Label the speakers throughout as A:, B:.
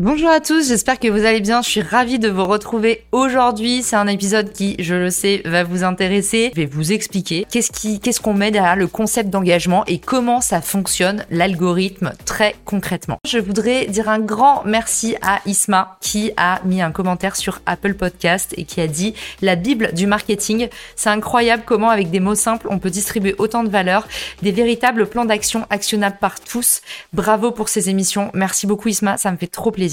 A: Bonjour à tous, j'espère que vous allez bien. Je suis ravie de vous retrouver aujourd'hui. C'est un épisode qui, je le sais, va vous intéresser. Je vais vous expliquer qu'est-ce qu'est-ce qu'on met derrière le concept d'engagement et comment ça fonctionne, l'algorithme, très concrètement. Je voudrais dire un grand merci à Isma qui a mis un commentaire sur Apple Podcast et qui a dit la Bible du marketing. C'est incroyable comment, avec des mots simples, on peut distribuer autant de valeur, des véritables plans d'action actionnables par tous. Bravo pour ces émissions. Merci beaucoup Isma, ça me fait trop plaisir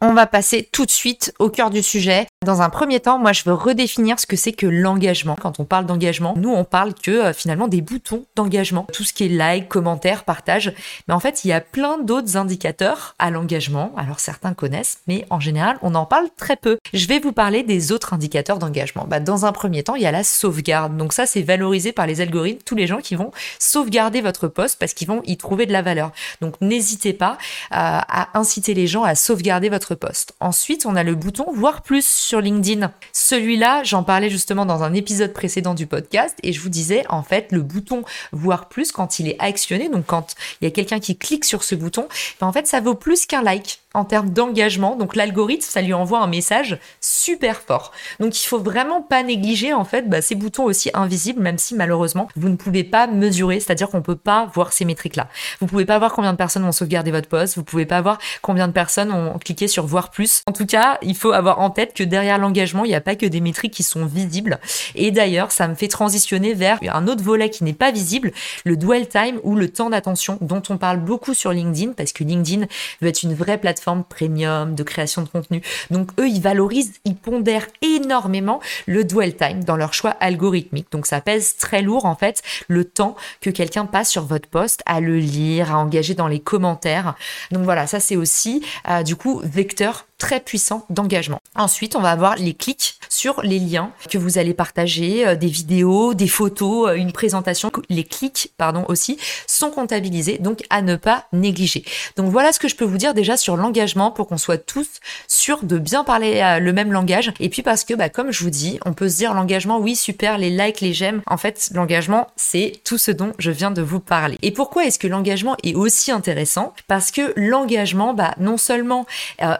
A: On va passer tout de suite au cœur du sujet. Dans un premier temps, moi, je veux redéfinir ce que c'est que l'engagement. Quand on parle d'engagement, nous, on parle que euh, finalement des boutons d'engagement. Tout ce qui est like, commentaire, partage. Mais en fait, il y a plein d'autres indicateurs à l'engagement. Alors, certains connaissent, mais en général, on en parle très peu. Je vais vous parler des autres indicateurs d'engagement. Bah, dans un premier temps, il y a la sauvegarde. Donc ça, c'est valorisé par les algorithmes. Tous les gens qui vont sauvegarder votre poste parce qu'ils vont y trouver de la valeur. Donc, n'hésitez pas euh, à inciter les gens à sauvegarder votre poste. Ensuite, on a le bouton voir plus sur LinkedIn. Celui-là, j'en parlais justement dans un épisode précédent du podcast et je vous disais en fait le bouton voir plus quand il est actionné, donc quand il y a quelqu'un qui clique sur ce bouton, ben, en fait ça vaut plus qu'un like en termes d'engagement. Donc l'algorithme, ça lui envoie un message super fort. Donc il faut vraiment pas négliger en fait bah, ces boutons aussi invisibles, même si malheureusement vous ne pouvez pas mesurer, c'est-à-dire qu'on peut pas voir ces métriques-là. Vous pouvez pas voir combien de personnes ont sauvegardé votre poste, vous pouvez pas voir combien de personnes ont cliqué sur voir plus. En tout cas, il faut avoir en tête que derrière l'engagement, il n'y a pas que des métriques qui sont visibles. Et d'ailleurs, ça me fait transitionner vers un autre volet qui n'est pas visible, le dwell time ou le temps d'attention dont on parle beaucoup sur LinkedIn parce que LinkedIn veut être une vraie plateforme premium de création de contenu. Donc eux, ils valorisent, ils pondèrent énormément le dwell time dans leur choix algorithmique. Donc ça pèse très lourd en fait le temps que quelqu'un passe sur votre poste à le lire, à engager dans les commentaires. Donc voilà, ça c'est aussi euh, du coup vecteur très puissant d'engagement. Ensuite, on va avoir les clics sur les liens que vous allez partager, euh, des vidéos, des photos, euh, une présentation. Les clics, pardon, aussi sont comptabilisés, donc à ne pas négliger. Donc voilà ce que je peux vous dire déjà sur l'engagement pour qu'on soit tous sûrs de bien parler euh, le même langage. Et puis parce que, bah, comme je vous dis, on peut se dire l'engagement, oui, super, les likes, les j'aime. En fait, l'engagement, c'est tout ce dont je viens de vous parler. Et pourquoi est-ce que l'engagement est aussi intéressant? Parce que l'engagement, bah, non seulement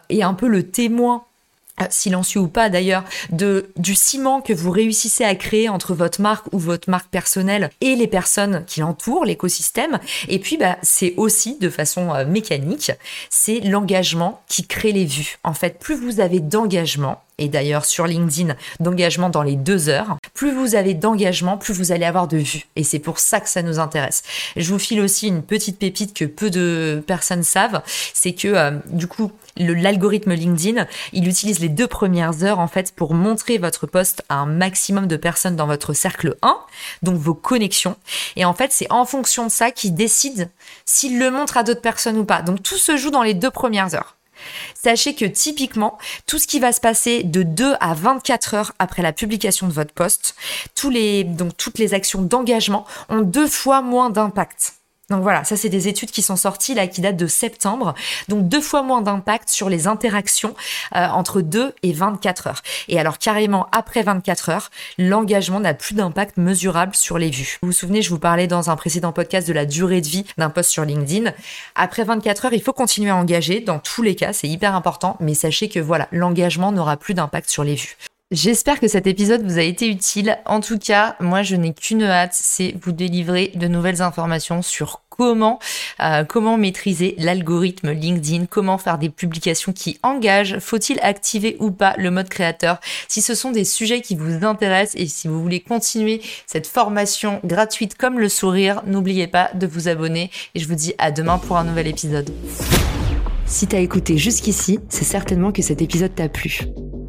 A: est un peu le témoin euh, silencieux ou pas d'ailleurs, de du ciment que vous réussissez à créer entre votre marque ou votre marque personnelle et les personnes qui l'entourent, l'écosystème. Et puis bah c'est aussi de façon euh, mécanique, c'est l'engagement qui crée les vues. En fait, plus vous avez d'engagement, et d'ailleurs sur LinkedIn d'engagement dans les deux heures. Plus vous avez d'engagement, plus vous allez avoir de vues. Et c'est pour ça que ça nous intéresse. Je vous file aussi une petite pépite que peu de personnes savent, c'est que euh, du coup l'algorithme LinkedIn, il utilise les deux premières heures en fait pour montrer votre poste à un maximum de personnes dans votre cercle 1, donc vos connexions. Et en fait, c'est en fonction de ça qu'il décide s'il le montre à d'autres personnes ou pas. Donc tout se joue dans les deux premières heures. Sachez que typiquement, tout ce qui va se passer de 2 à 24 heures après la publication de votre poste, donc toutes les actions d'engagement ont deux fois moins d'impact. Donc voilà, ça c'est des études qui sont sorties là, qui datent de septembre. Donc deux fois moins d'impact sur les interactions euh, entre 2 et 24 heures. Et alors carrément après 24 heures, l'engagement n'a plus d'impact mesurable sur les vues. Vous vous souvenez, je vous parlais dans un précédent podcast de la durée de vie d'un post sur LinkedIn. Après 24 heures, il faut continuer à engager. Dans tous les cas, c'est hyper important. Mais sachez que voilà, l'engagement n'aura plus d'impact sur les vues. J'espère que cet épisode vous a été utile. En tout cas, moi je n'ai qu'une hâte, c'est vous délivrer de nouvelles informations sur comment euh, comment maîtriser l'algorithme LinkedIn, comment faire des publications qui engagent, faut-il activer ou pas le mode créateur? Si ce sont des sujets qui vous intéressent et si vous voulez continuer cette formation gratuite comme le sourire, n'oubliez pas de vous abonner et je vous dis à demain pour un nouvel épisode. Si t'as écouté jusqu'ici, c'est certainement que cet épisode t'a plu.